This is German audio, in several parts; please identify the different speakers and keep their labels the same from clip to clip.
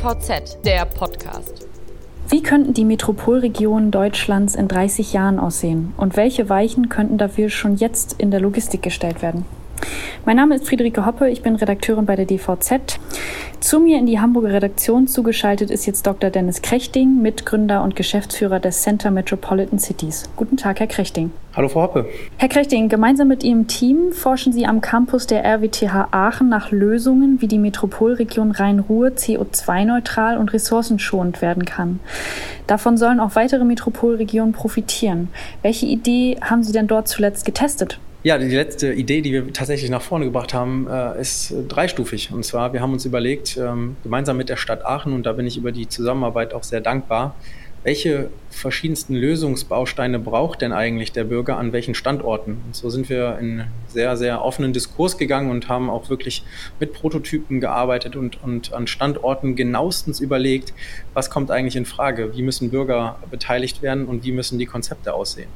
Speaker 1: DVZ, der Podcast.
Speaker 2: Wie könnten die Metropolregionen Deutschlands in 30 Jahren aussehen? Und welche Weichen könnten dafür schon jetzt in der Logistik gestellt werden? Mein Name ist Friederike Hoppe, ich bin Redakteurin bei der DVZ. Zu mir in die Hamburger Redaktion zugeschaltet ist jetzt Dr. Dennis Krechting, Mitgründer und Geschäftsführer des Center Metropolitan Cities. Guten Tag, Herr Krechting.
Speaker 3: Hallo, Frau Hoppe.
Speaker 2: Herr Krechting, gemeinsam mit Ihrem Team forschen Sie am Campus der RWTH Aachen nach Lösungen, wie die Metropolregion Rhein-Ruhr CO2-neutral und ressourcenschonend werden kann. Davon sollen auch weitere Metropolregionen profitieren. Welche Idee haben Sie denn dort zuletzt getestet?
Speaker 3: Ja, die letzte Idee, die wir tatsächlich nach vorne gebracht haben, äh, ist dreistufig. Und zwar, wir haben uns überlegt, ähm, gemeinsam mit der Stadt Aachen, und da bin ich über die Zusammenarbeit auch sehr dankbar, welche verschiedensten Lösungsbausteine braucht denn eigentlich der Bürger an welchen Standorten? Und so sind wir in sehr, sehr offenen Diskurs gegangen und haben auch wirklich mit Prototypen gearbeitet und, und an Standorten genauestens überlegt, was kommt eigentlich in Frage? Wie müssen Bürger beteiligt werden und wie müssen die Konzepte aussehen?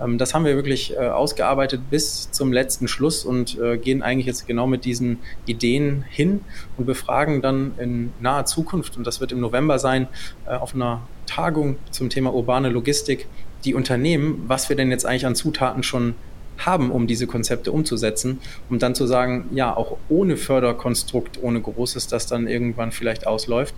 Speaker 3: Ähm, das haben wir wirklich äh, ausgearbeitet bis zum letzten Schluss und äh, gehen eigentlich jetzt genau mit diesen Ideen hin und befragen dann in naher Zukunft, und das wird im November sein, äh, auf einer Tagung zum Thema urbane Logistik die Unternehmen, was wir denn jetzt eigentlich an Zutaten schon haben, um diese Konzepte umzusetzen, um dann zu sagen, ja, auch ohne Förderkonstrukt, ohne Großes, das dann irgendwann vielleicht ausläuft,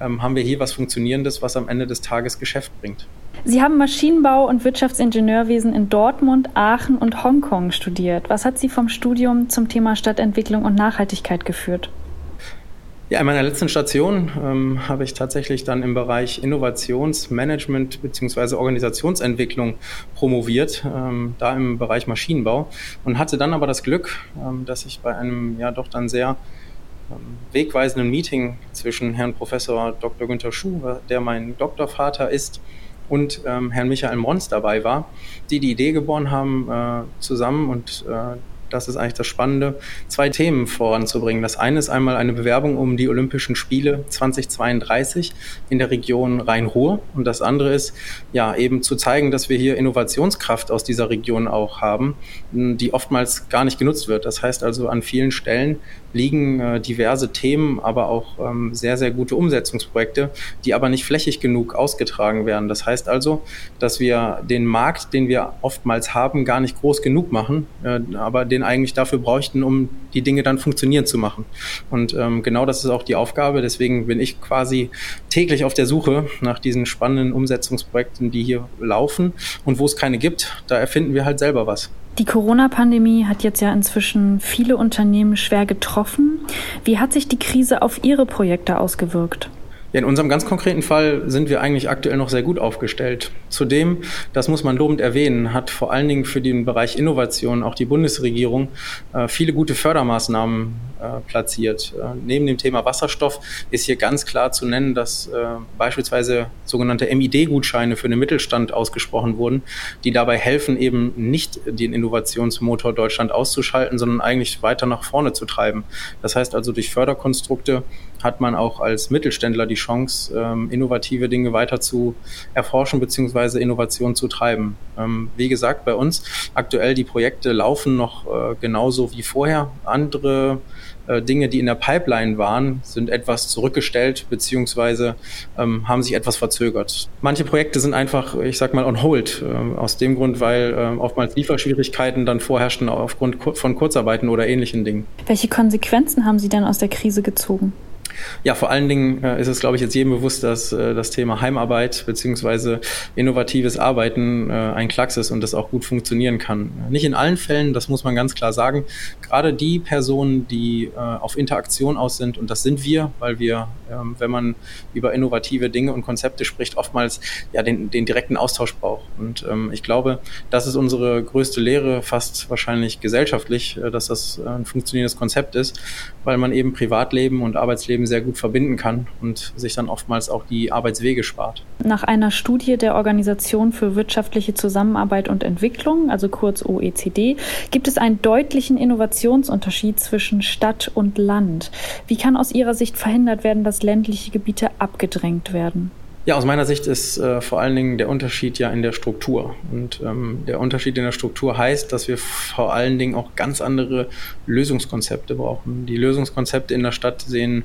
Speaker 3: ähm, haben wir hier was Funktionierendes, was am Ende des Tages Geschäft bringt.
Speaker 2: Sie haben Maschinenbau und Wirtschaftsingenieurwesen in Dortmund, Aachen und Hongkong studiert. Was hat Sie vom Studium zum Thema Stadtentwicklung und Nachhaltigkeit geführt?
Speaker 3: Ja, in meiner letzten Station ähm, habe ich tatsächlich dann im Bereich Innovationsmanagement beziehungsweise Organisationsentwicklung promoviert, ähm, da im Bereich Maschinenbau und hatte dann aber das Glück, ähm, dass ich bei einem ja doch dann sehr ähm, wegweisenden Meeting zwischen Herrn Professor Dr. Günther Schuh, der mein Doktorvater ist, und ähm, Herrn Michael Mons dabei war, die die Idee geboren haben, äh, zusammen und äh, das ist eigentlich das Spannende, zwei Themen voranzubringen. Das eine ist einmal eine Bewerbung um die Olympischen Spiele 2032 in der Region Rhein-Ruhr und das andere ist ja eben zu zeigen, dass wir hier Innovationskraft aus dieser Region auch haben, die oftmals gar nicht genutzt wird. Das heißt also an vielen Stellen liegen äh, diverse Themen, aber auch ähm, sehr, sehr gute Umsetzungsprojekte, die aber nicht flächig genug ausgetragen werden. Das heißt also, dass wir den Markt, den wir oftmals haben, gar nicht groß genug machen, äh, aber den eigentlich dafür bräuchten, um die Dinge dann funktionieren zu machen. Und ähm, genau das ist auch die Aufgabe. Deswegen bin ich quasi täglich auf der Suche nach diesen spannenden Umsetzungsprojekten, die hier laufen. Und wo es keine gibt, da erfinden wir halt selber was.
Speaker 2: Die Corona-Pandemie hat jetzt ja inzwischen viele Unternehmen schwer getroffen. Wie hat sich die Krise auf Ihre Projekte ausgewirkt?
Speaker 3: In unserem ganz konkreten Fall sind wir eigentlich aktuell noch sehr gut aufgestellt. Zudem, das muss man lobend erwähnen, hat vor allen Dingen für den Bereich Innovation auch die Bundesregierung äh, viele gute Fördermaßnahmen äh, platziert. Äh, neben dem Thema Wasserstoff ist hier ganz klar zu nennen, dass äh, beispielsweise sogenannte MID-Gutscheine für den Mittelstand ausgesprochen wurden, die dabei helfen, eben nicht den Innovationsmotor Deutschland auszuschalten, sondern eigentlich weiter nach vorne zu treiben. Das heißt also, durch Förderkonstrukte hat man auch als Mittelständler die Chance, ähm, innovative Dinge weiter zu erforschen bzw. Innovation zu treiben. Ähm, wie gesagt, bei uns aktuell die Projekte laufen noch äh, genauso wie vorher. Andere äh, Dinge, die in der Pipeline waren, sind etwas zurückgestellt bzw. ähm, haben sich etwas verzögert. Manche Projekte sind einfach, ich sag mal, on hold. Äh, aus dem Grund, weil äh, oftmals Lieferschwierigkeiten dann vorherrschen aufgrund von Kurzarbeiten oder ähnlichen Dingen.
Speaker 2: Welche Konsequenzen haben Sie denn aus der Krise gezogen?
Speaker 3: Ja, vor allen Dingen äh, ist es, glaube ich, jetzt jedem bewusst, dass äh, das Thema Heimarbeit beziehungsweise innovatives Arbeiten äh, ein Klacks ist und das auch gut funktionieren kann. Nicht in allen Fällen, das muss man ganz klar sagen. Gerade die Personen, die auf Interaktion aus sind, und das sind wir, weil wir, ähm, wenn man über innovative Dinge und Konzepte spricht, oftmals ja den, den direkten Austausch braucht. Und ähm, ich glaube, das ist unsere größte Lehre, fast wahrscheinlich gesellschaftlich, dass das ein funktionierendes Konzept ist, weil man eben Privatleben und Arbeitsleben sehr gut verbinden kann und sich dann oftmals auch die Arbeitswege spart.
Speaker 2: Nach einer Studie der Organisation für wirtschaftliche Zusammenarbeit und Entwicklung, also kurz OECD, gibt es einen deutlichen Innovationsunterschied zwischen Stadt und Land. Wie kann aus Ihrer Sicht verhindert werden, dass ländliche Gebiete abgedrängt werden?
Speaker 3: Ja, aus meiner Sicht ist äh, vor allen Dingen der Unterschied ja in der Struktur. Und ähm, der Unterschied in der Struktur heißt, dass wir vor allen Dingen auch ganz andere Lösungskonzepte brauchen. Die Lösungskonzepte in der Stadt sehen,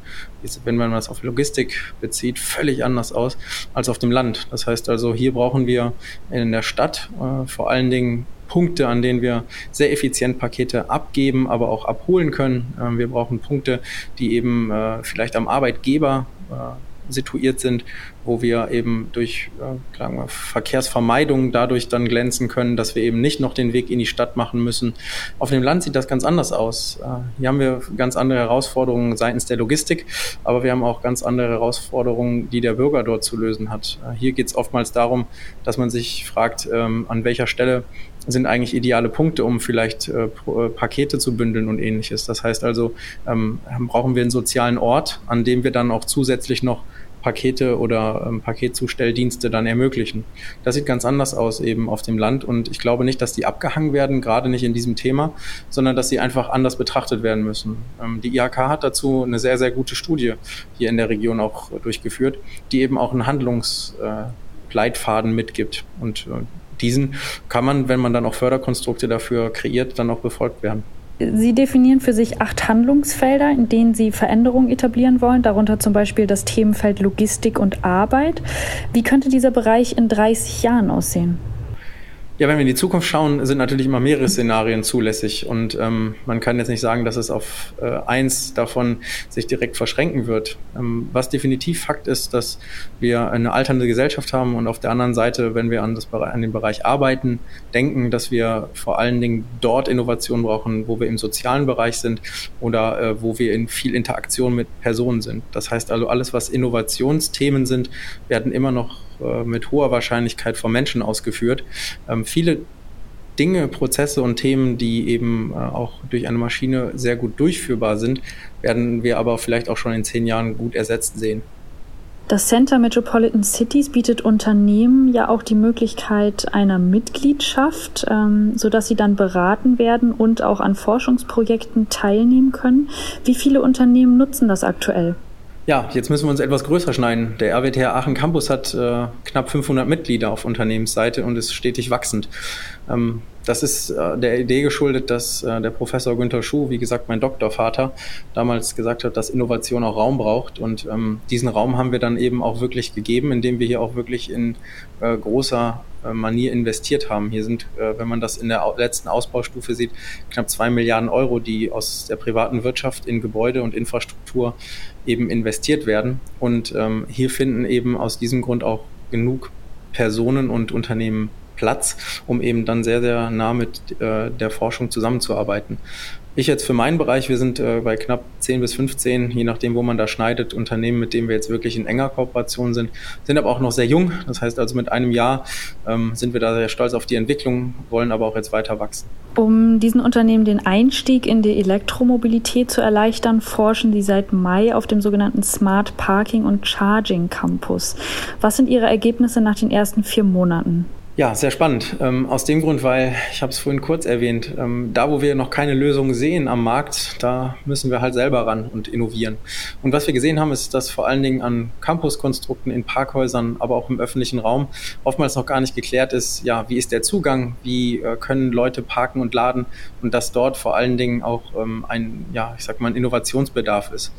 Speaker 3: wenn man das auf Logistik bezieht, völlig anders aus als auf dem Land. Das heißt also, hier brauchen wir in der Stadt äh, vor allen Dingen Punkte, an denen wir sehr effizient Pakete abgeben, aber auch abholen können. Ähm, wir brauchen Punkte, die eben äh, vielleicht am Arbeitgeber äh, situiert sind, wo wir eben durch äh, wir, Verkehrsvermeidung dadurch dann glänzen können, dass wir eben nicht noch den Weg in die Stadt machen müssen. Auf dem Land sieht das ganz anders aus. Äh, hier haben wir ganz andere Herausforderungen seitens der Logistik, aber wir haben auch ganz andere Herausforderungen, die der Bürger dort zu lösen hat. Äh, hier geht es oftmals darum, dass man sich fragt, ähm, an welcher Stelle sind eigentlich ideale Punkte, um vielleicht äh, äh, Pakete zu bündeln und ähnliches. Das heißt also, ähm, brauchen wir einen sozialen Ort, an dem wir dann auch zusätzlich noch Pakete oder ähm, Paketzustelldienste dann ermöglichen. Das sieht ganz anders aus eben auf dem Land und ich glaube nicht, dass die abgehangen werden, gerade nicht in diesem Thema, sondern dass sie einfach anders betrachtet werden müssen. Ähm, die IHK hat dazu eine sehr, sehr gute Studie hier in der Region auch durchgeführt, die eben auch einen Handlungsleitfaden äh, mitgibt und äh, diesen kann man, wenn man dann auch Förderkonstrukte dafür kreiert, dann auch befolgt werden.
Speaker 2: Sie definieren für sich acht Handlungsfelder, in denen Sie Veränderungen etablieren wollen, darunter zum Beispiel das Themenfeld Logistik und Arbeit. Wie könnte dieser Bereich in 30 Jahren aussehen?
Speaker 3: Ja, wenn wir in die Zukunft schauen, sind natürlich immer mehrere Szenarien zulässig und ähm, man kann jetzt nicht sagen, dass es auf äh, eins davon sich direkt verschränken wird. Ähm, was definitiv Fakt ist, dass wir eine alternde Gesellschaft haben und auf der anderen Seite, wenn wir an, das, an den Bereich Arbeiten denken, dass wir vor allen Dingen dort Innovationen brauchen, wo wir im sozialen Bereich sind oder äh, wo wir in viel Interaktion mit Personen sind. Das heißt also, alles, was Innovationsthemen sind, werden immer noch äh, mit hoher Wahrscheinlichkeit von Menschen ausgeführt. Ähm, viele Dinge, Prozesse und Themen, die eben äh, auch durch eine Maschine sehr gut durchführbar sind, werden wir aber vielleicht auch schon in zehn Jahren gut ersetzt sehen.
Speaker 2: Das Center Metropolitan Cities bietet Unternehmen ja auch die Möglichkeit einer Mitgliedschaft, ähm, sodass sie dann beraten werden und auch an Forschungsprojekten teilnehmen können. Wie viele Unternehmen nutzen das aktuell?
Speaker 3: Ja, jetzt müssen wir uns etwas größer schneiden. Der RWTH Aachen Campus hat äh, knapp 500 Mitglieder auf Unternehmensseite und ist stetig wachsend. Ähm, das ist äh, der Idee geschuldet, dass äh, der Professor Günther Schuh, wie gesagt, mein Doktorvater, damals gesagt hat, dass Innovation auch Raum braucht. Und ähm, diesen Raum haben wir dann eben auch wirklich gegeben, indem wir hier auch wirklich in äh, großer äh, Manier investiert haben. Hier sind, äh, wenn man das in der letzten Ausbaustufe sieht, knapp zwei Milliarden Euro, die aus der privaten Wirtschaft in Gebäude und Infrastruktur eben investiert werden. Und ähm, hier finden eben aus diesem Grund auch genug Personen und Unternehmen Platz, um eben dann sehr, sehr nah mit äh, der Forschung zusammenzuarbeiten. Ich jetzt für meinen Bereich, wir sind äh, bei knapp 10 bis 15, je nachdem, wo man da schneidet, Unternehmen, mit denen wir jetzt wirklich in enger Kooperation sind, sind aber auch noch sehr jung. Das heißt also mit einem Jahr ähm, sind wir da sehr stolz auf die Entwicklung, wollen aber auch jetzt weiter wachsen.
Speaker 2: Um diesen Unternehmen den Einstieg in die Elektromobilität zu erleichtern, forschen Sie seit Mai auf dem sogenannten Smart Parking und Charging Campus. Was sind Ihre Ergebnisse nach den ersten vier Monaten?
Speaker 3: Ja, sehr spannend. Ähm, aus dem Grund, weil ich habe es vorhin kurz erwähnt, ähm, da wo wir noch keine Lösung sehen am Markt, da müssen wir halt selber ran und innovieren. Und was wir gesehen haben, ist, dass vor allen Dingen an Campuskonstrukten in Parkhäusern, aber auch im öffentlichen Raum oftmals noch gar nicht geklärt ist, ja, wie ist der Zugang, wie äh, können Leute parken und laden und dass dort vor allen Dingen auch ähm, ein, ja, ich sag mal, ein Innovationsbedarf ist.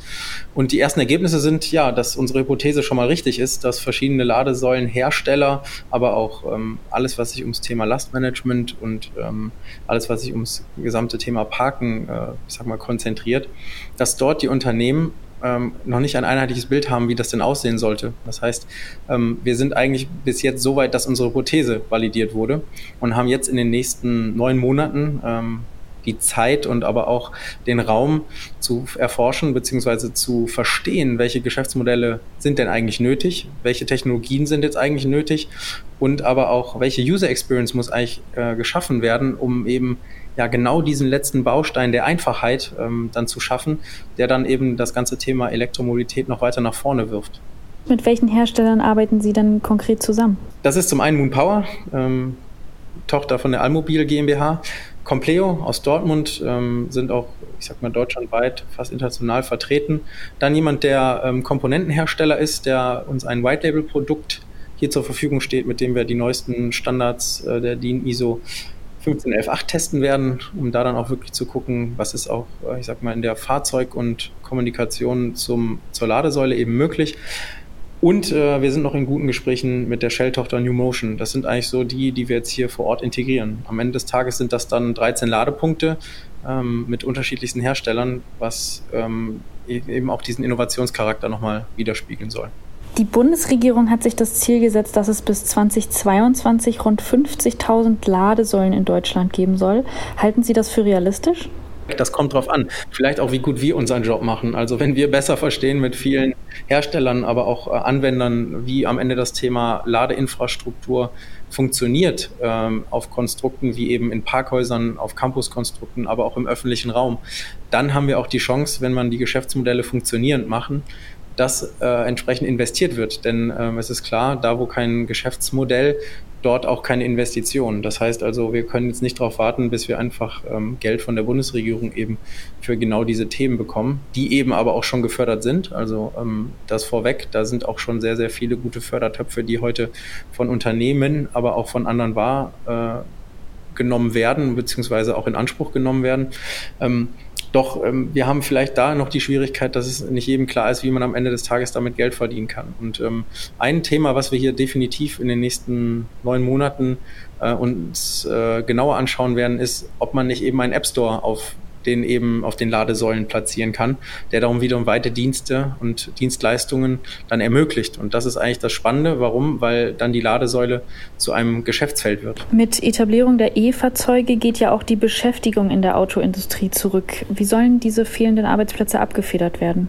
Speaker 3: Und die ersten Ergebnisse sind ja, dass unsere Hypothese schon mal richtig ist, dass verschiedene Ladesäulen Hersteller, aber auch ähm, alles, was sich ums Thema Lastmanagement und ähm, alles, was sich ums gesamte Thema Parken, äh, ich sag mal, konzentriert, dass dort die Unternehmen ähm, noch nicht ein einheitliches Bild haben, wie das denn aussehen sollte. Das heißt, ähm, wir sind eigentlich bis jetzt so weit, dass unsere Hypothese validiert wurde und haben jetzt in den nächsten neun Monaten ähm, die Zeit und aber auch den Raum zu erforschen bzw. zu verstehen, welche Geschäftsmodelle sind denn eigentlich nötig, welche Technologien sind jetzt eigentlich nötig und aber auch welche User Experience muss eigentlich äh, geschaffen werden, um eben ja genau diesen letzten Baustein der Einfachheit ähm, dann zu schaffen, der dann eben das ganze Thema Elektromobilität noch weiter nach vorne wirft.
Speaker 2: Mit welchen Herstellern arbeiten Sie dann konkret zusammen?
Speaker 3: Das ist zum einen Moon Power, ähm, Tochter von der Almobil GmbH. Compleo aus Dortmund ähm, sind auch, ich sag mal, deutschlandweit fast international vertreten. Dann jemand, der ähm, Komponentenhersteller ist, der uns ein White-Label-Produkt hier zur Verfügung steht, mit dem wir die neuesten Standards äh, der DIN ISO 15118 testen werden, um da dann auch wirklich zu gucken, was ist auch, äh, ich sag mal, in der Fahrzeug- und Kommunikation zum, zur Ladesäule eben möglich. Und äh, wir sind noch in guten Gesprächen mit der Shell-Tochter New Motion. Das sind eigentlich so die, die wir jetzt hier vor Ort integrieren. Am Ende des Tages sind das dann 13 Ladepunkte ähm, mit unterschiedlichsten Herstellern, was ähm, e-, eben auch diesen Innovationscharakter nochmal widerspiegeln soll.
Speaker 2: Die Bundesregierung hat sich das Ziel gesetzt, dass es bis 2022 rund 50.000 Ladesäulen in Deutschland geben soll. Halten Sie das für realistisch?
Speaker 3: Das kommt drauf an. Vielleicht auch, wie gut wir unseren Job machen. Also wenn wir besser verstehen mit vielen Herstellern, aber auch äh, Anwendern, wie am Ende das Thema Ladeinfrastruktur funktioniert ähm, auf Konstrukten wie eben in Parkhäusern, auf Campuskonstrukten, aber auch im öffentlichen Raum, dann haben wir auch die Chance, wenn man die Geschäftsmodelle funktionierend machen, dass äh, entsprechend investiert wird. Denn ähm, es ist klar, da wo kein Geschäftsmodell, dort auch keine Investitionen. Das heißt also, wir können jetzt nicht darauf warten, bis wir einfach ähm, Geld von der Bundesregierung eben für genau diese Themen bekommen, die eben aber auch schon gefördert sind. Also ähm, das vorweg, da sind auch schon sehr, sehr viele gute Fördertöpfe, die heute von Unternehmen, aber auch von anderen wahrgenommen äh, werden, beziehungsweise auch in Anspruch genommen werden. Ähm, doch ähm, wir haben vielleicht da noch die Schwierigkeit, dass es nicht jedem klar ist, wie man am Ende des Tages damit Geld verdienen kann. Und ähm, ein Thema, was wir hier definitiv in den nächsten neun Monaten äh, uns äh, genauer anschauen werden, ist, ob man nicht eben einen App Store auf den eben auf den Ladesäulen platzieren kann, der darum wiederum weite Dienste und Dienstleistungen dann ermöglicht. Und das ist eigentlich das Spannende. Warum? Weil dann die Ladesäule zu einem Geschäftsfeld wird.
Speaker 2: Mit Etablierung der E-Fahrzeuge geht ja auch die Beschäftigung in der Autoindustrie zurück. Wie sollen diese fehlenden Arbeitsplätze abgefedert werden?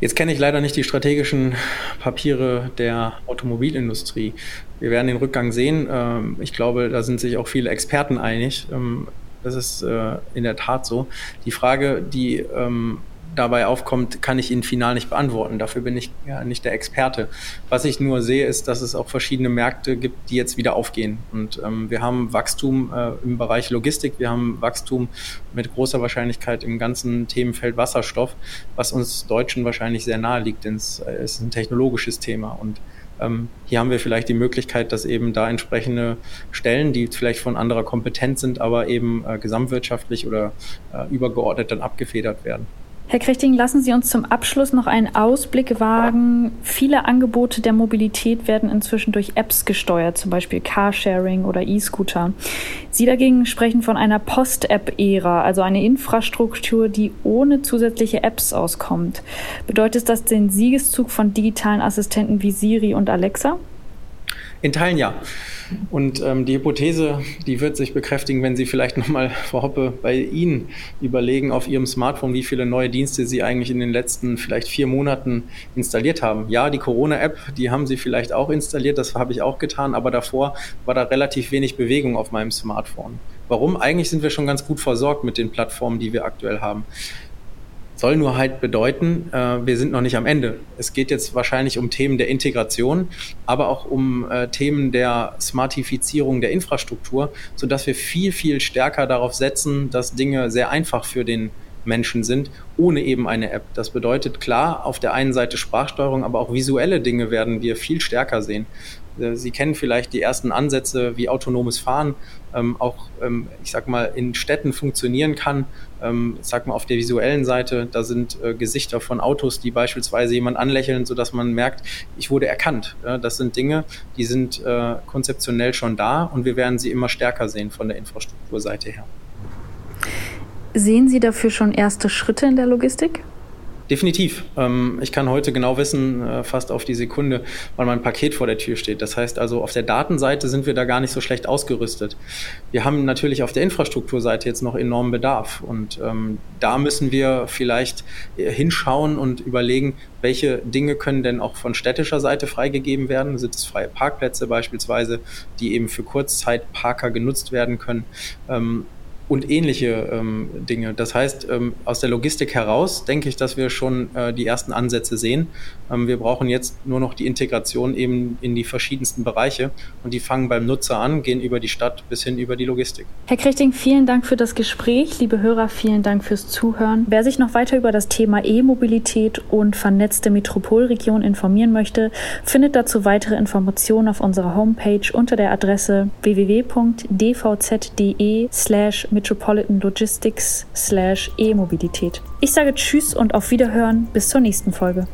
Speaker 3: Jetzt kenne ich leider nicht die strategischen Papiere der Automobilindustrie. Wir werden den Rückgang sehen. Ähm, ich glaube, da sind sich auch viele Experten einig. Das ist äh, in der Tat so. Die Frage, die ähm, dabei aufkommt, kann ich Ihnen final nicht beantworten. Dafür bin ich ja nicht der Experte. Was ich nur sehe, ist, dass es auch verschiedene Märkte gibt, die jetzt wieder aufgehen. Und ähm, wir haben Wachstum äh, im Bereich Logistik, wir haben Wachstum mit großer Wahrscheinlichkeit im ganzen Themenfeld Wasserstoff, was uns Deutschen wahrscheinlich sehr nahe liegt, denn es ist ein technologisches Thema. Und ähm, hier haben wir vielleicht die Möglichkeit, dass eben da entsprechende Stellen, die vielleicht von anderer Kompetenz sind, aber eben äh, gesamtwirtschaftlich oder äh, übergeordnet dann abgefedert werden.
Speaker 2: Herr Krechting, lassen Sie uns zum Abschluss noch einen Ausblick wagen. Viele Angebote der Mobilität werden inzwischen durch Apps gesteuert, zum Beispiel Carsharing oder E-Scooter. Sie dagegen sprechen von einer Post-App-Ära, also eine Infrastruktur, die ohne zusätzliche Apps auskommt. Bedeutet das den Siegeszug von digitalen Assistenten wie Siri und Alexa?
Speaker 3: In Teilen ja. Und ähm, die Hypothese, die wird sich bekräftigen, wenn Sie vielleicht nochmal, Frau Hoppe, bei Ihnen überlegen auf Ihrem Smartphone, wie viele neue Dienste Sie eigentlich in den letzten vielleicht vier Monaten installiert haben. Ja, die Corona-App, die haben Sie vielleicht auch installiert, das habe ich auch getan, aber davor war da relativ wenig Bewegung auf meinem Smartphone. Warum? Eigentlich sind wir schon ganz gut versorgt mit den Plattformen, die wir aktuell haben. Soll nur halt bedeuten, äh, wir sind noch nicht am Ende. Es geht jetzt wahrscheinlich um Themen der Integration, aber auch um äh, Themen der Smartifizierung der Infrastruktur, sodass wir viel, viel stärker darauf setzen, dass Dinge sehr einfach für den Menschen sind, ohne eben eine App. Das bedeutet klar, auf der einen Seite Sprachsteuerung, aber auch visuelle Dinge werden wir viel stärker sehen. Äh, Sie kennen vielleicht die ersten Ansätze, wie autonomes Fahren ähm, auch, ähm, ich sag mal, in Städten funktionieren kann. Ähm, ich sag mal, auf der visuellen Seite, da sind äh, Gesichter von Autos, die beispielsweise jemand anlächeln, sodass man merkt, ich wurde erkannt. Ja, das sind Dinge, die sind äh, konzeptionell schon da und wir werden sie immer stärker sehen von der Infrastrukturseite her.
Speaker 2: Sehen Sie dafür schon erste Schritte in der Logistik?
Speaker 3: Definitiv. Ähm, ich kann heute genau wissen, äh, fast auf die Sekunde, wann mein Paket vor der Tür steht. Das heißt also, auf der Datenseite sind wir da gar nicht so schlecht ausgerüstet. Wir haben natürlich auf der Infrastrukturseite jetzt noch enormen Bedarf. Und ähm, da müssen wir vielleicht äh, hinschauen und überlegen, welche Dinge können denn auch von städtischer Seite freigegeben werden? Sind es freie Parkplätze beispielsweise, die eben für Kurzzeitparker genutzt werden können? Und ähnliche ähm, Dinge. Das heißt, ähm, aus der Logistik heraus denke ich, dass wir schon äh, die ersten Ansätze sehen. Ähm, wir brauchen jetzt nur noch die Integration eben in die verschiedensten Bereiche und die fangen beim Nutzer an, gehen über die Stadt bis hin über die Logistik.
Speaker 2: Herr Krichting, vielen Dank für das Gespräch. Liebe Hörer, vielen Dank fürs Zuhören. Wer sich noch weiter über das Thema E-Mobilität und vernetzte Metropolregion informieren möchte, findet dazu weitere Informationen auf unserer Homepage unter der Adresse www.dvz.de slash Metropolitan Logistics slash E-Mobilität. Ich sage Tschüss und auf Wiederhören bis zur nächsten Folge.